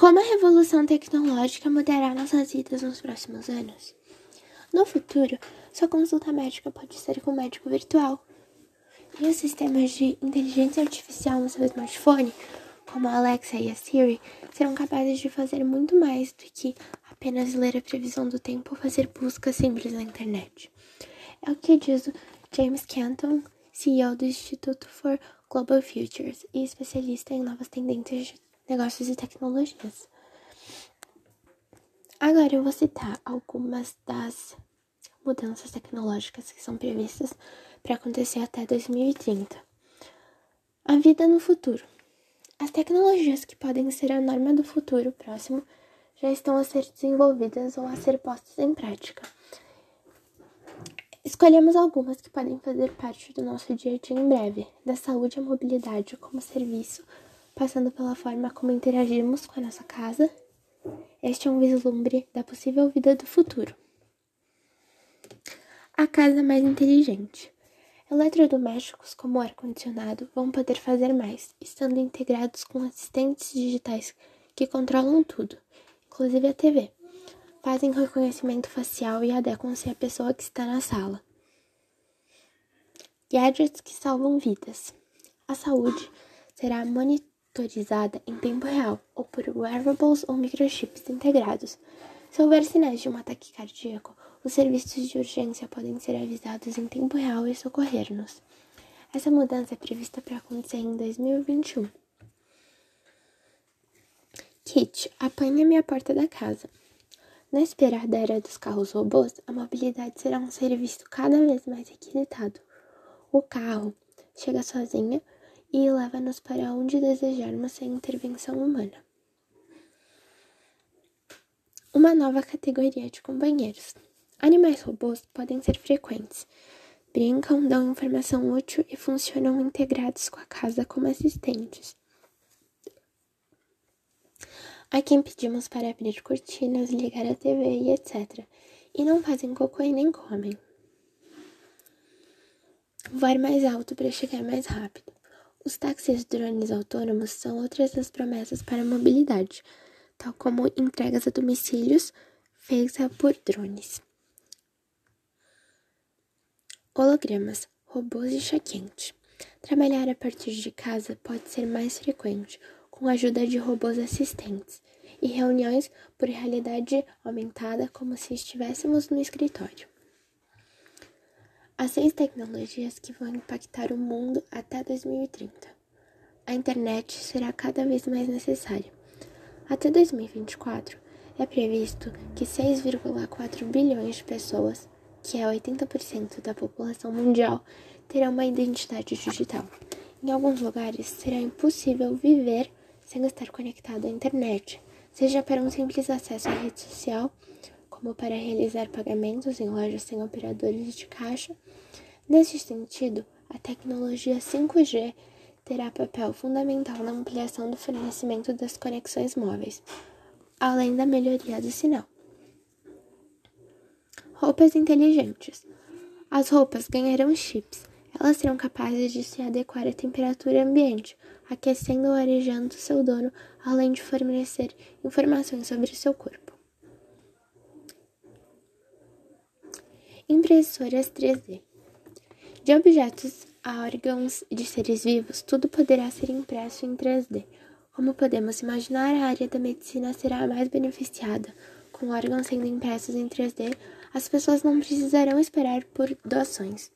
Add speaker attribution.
Speaker 1: Como a revolução tecnológica mudará nossas vidas nos próximos anos? No futuro, sua consulta médica pode ser com um médico virtual. E os sistemas de inteligência artificial no seu smartphone, como a Alexa e a Siri, serão capazes de fazer muito mais do que apenas ler a previsão do tempo ou fazer buscas simples na internet. É o que diz o James Canton, CEO do Instituto for Global Futures e especialista em novas tendências negócios e tecnologias. Agora eu vou citar algumas das mudanças tecnológicas que são previstas para acontecer até 2030. A vida no futuro. As tecnologias que podem ser a norma do futuro próximo já estão a ser desenvolvidas ou a ser postas em prática. Escolhemos algumas que podem fazer parte do nosso dia a dia em breve, da saúde à mobilidade como serviço, passando pela forma como interagimos com a nossa casa. Este é um vislumbre da possível vida do futuro. A casa mais inteligente. Eletrodomésticos como o ar-condicionado vão poder fazer mais, estando integrados com assistentes digitais que controlam tudo, inclusive a TV. Fazem reconhecimento facial e adequam-se à pessoa que está na sala. Gadgets que salvam vidas. A saúde será monitorizada em tempo real ou por wearables ou microchips integrados. Se houver sinais de um ataque cardíaco, os serviços de urgência podem ser avisados em tempo real e socorrer-nos. Essa mudança é prevista para acontecer em 2021. Kit, apanha-me a porta da casa. Na esperada era dos carros robôs, a mobilidade será um serviço cada vez mais requisitado. O carro chega sozinho e leva-nos para onde desejarmos sem intervenção humana. Uma nova categoria de companheiros. Animais robôs podem ser frequentes. Brincam, dão informação útil e funcionam integrados com a casa como assistentes. A quem pedimos para abrir cortinas, ligar a TV e etc. E não fazem cocô e nem comem. Voar mais alto para chegar mais rápido. Os táxis drones autônomos são outras das promessas para a mobilidade, tal como entregas a domicílios feitas por drones. Hologramas, robôs e chá quente. Trabalhar a partir de casa pode ser mais frequente, com a ajuda de robôs assistentes, e reuniões por realidade aumentada como se estivéssemos no escritório. As seis tecnologias que vão impactar o mundo até 2030. A internet será cada vez mais necessária. Até 2024, é previsto que 6,4 bilhões de pessoas que é 80% da população mundial, terá uma identidade digital. Em alguns lugares, será impossível viver sem estar conectado à internet, seja para um simples acesso à rede social, como para realizar pagamentos em lojas sem operadores de caixa. Neste sentido, a tecnologia 5G terá papel fundamental na ampliação do fornecimento das conexões móveis, além da melhoria do sinal. Roupas inteligentes. As roupas ganharão chips. Elas serão capazes de se adequar à temperatura ambiente, aquecendo ou arejando seu dono, além de fornecer informações sobre seu corpo. Impressoras 3D. De objetos a órgãos de seres vivos, tudo poderá ser impresso em 3D. Como podemos imaginar, a área da medicina será a mais beneficiada, com órgãos sendo impressos em 3D as pessoas não precisarão esperar por doações.